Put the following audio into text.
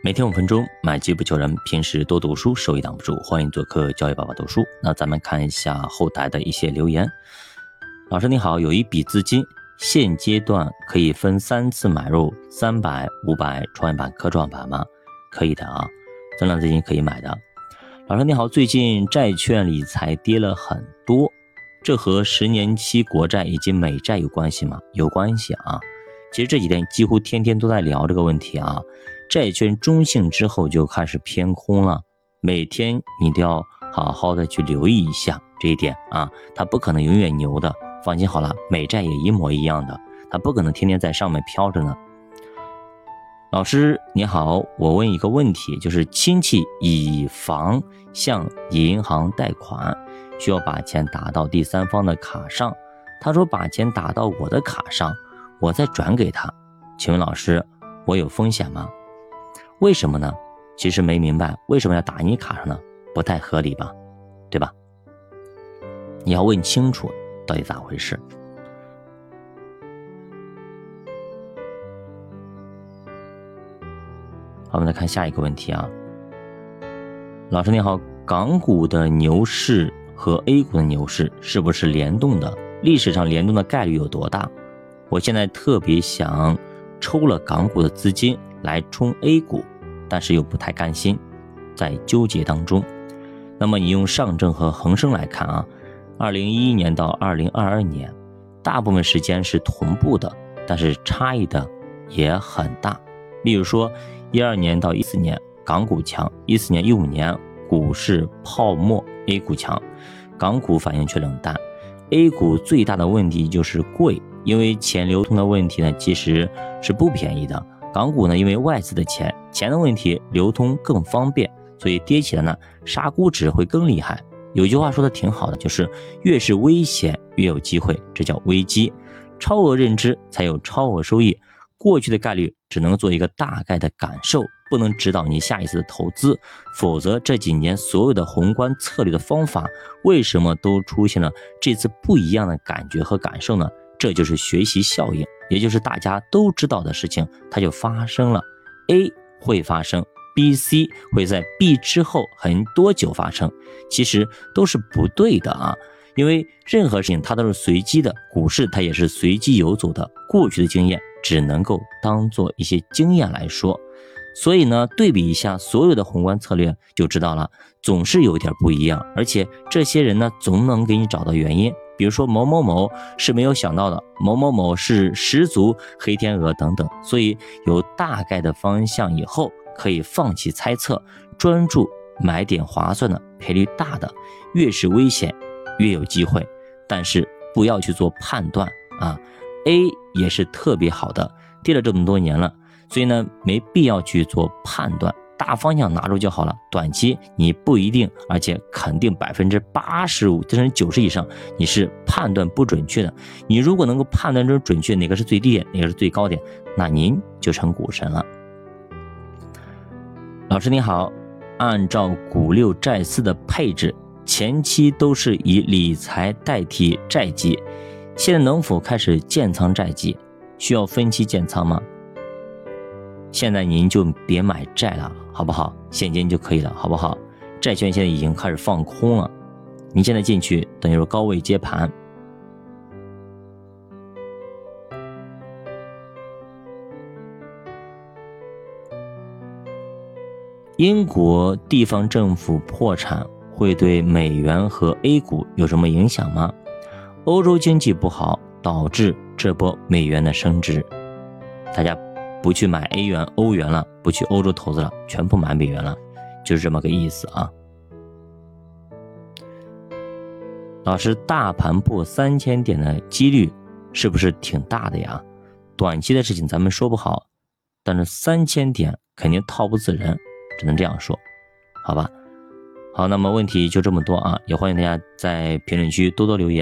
每天五分钟，买机不求人。平时多读书，收益挡不住。欢迎做客教育爸爸读书。那咱们看一下后台的一些留言。老师你好，有一笔资金，现阶段可以分三次买入三百、五百创业板、科创板吗？可以的啊，增量资金可以买的。老师你好，最近债券理财跌了很多，这和十年期国债以及美债有关系吗？有关系啊。其实这几天几乎天天都在聊这个问题啊。债券中性之后就开始偏空了，每天你都要好好的去留意一下这一点啊，它不可能永远牛的，放心好了，美债也一模一样的，它不可能天天在上面飘着呢。老师你好，我问一个问题，就是亲戚以房向银行贷款，需要把钱打到第三方的卡上，他说把钱打到我的卡上，我再转给他，请问老师，我有风险吗？为什么呢？其实没明白为什么要打你卡上呢？不太合理吧，对吧？你要问清楚到底咋回事。好，我们来看下一个问题啊。老师你好，港股的牛市和 A 股的牛市是不是联动的？历史上联动的概率有多大？我现在特别想抽了港股的资金。来冲 A 股，但是又不太甘心，在纠结当中。那么你用上证和恒生来看啊，二零一一年到二零二二年，大部分时间是同步的，但是差异的也很大。例如说，一二年到一四年港股强，一四年一五年股市泡沫，A 股强，港股反应却冷淡。A 股最大的问题就是贵，因为钱流通的问题呢，其实是不便宜的。港股呢，因为外资的钱钱的问题，流通更方便，所以跌起来呢，杀估值会更厉害。有句话说的挺好的，就是越是危险越有机会，这叫危机。超额认知才有超额收益，过去的概率只能做一个大概的感受，不能指导你下一次的投资。否则这几年所有的宏观策略的方法，为什么都出现了这次不一样的感觉和感受呢？这就是学习效应，也就是大家都知道的事情，它就发生了。A 会发生，B、C 会在 B 之后很多久发生，其实都是不对的啊！因为任何事情它都是随机的，股市它也是随机游走的。过去的经验只能够当做一些经验来说，所以呢，对比一下所有的宏观策略就知道了，总是有一点不一样，而且这些人呢，总能给你找到原因。比如说某某某是没有想到的，某某某是十足黑天鹅等等，所以有大概的方向以后，可以放弃猜测，专注买点划算的、赔率大的，越是危险越有机会，但是不要去做判断啊。A 也是特别好的，跌了这么多年了，所以呢没必要去做判断。大方向拿住就好了，短期你不一定，而且肯定百分之八十五甚至九十以上，你是判断不准确的。你如果能够判断出准确哪个是最低点，哪个是最高点，那您就成股神了。老师你好，按照股六债四的配置，前期都是以理财代替债基，现在能否开始建仓债基？需要分期建仓吗？现在您就别买债了，好不好？现金就可以了，好不好？债券现在已经开始放空了，您现在进去等于说高位接盘。英国地方政府破产会对美元和 A 股有什么影响吗？欧洲经济不好导致这波美元的升值，大家。不去买 A 元、欧元了，不去欧洲投资了，全部买美元了，就是这么个意思啊。老师，大盘破三千点的几率是不是挺大的呀？短期的事情咱们说不好，但是三千点肯定套不死人，只能这样说，好吧？好，那么问题就这么多啊，也欢迎大家在评论区多多留言。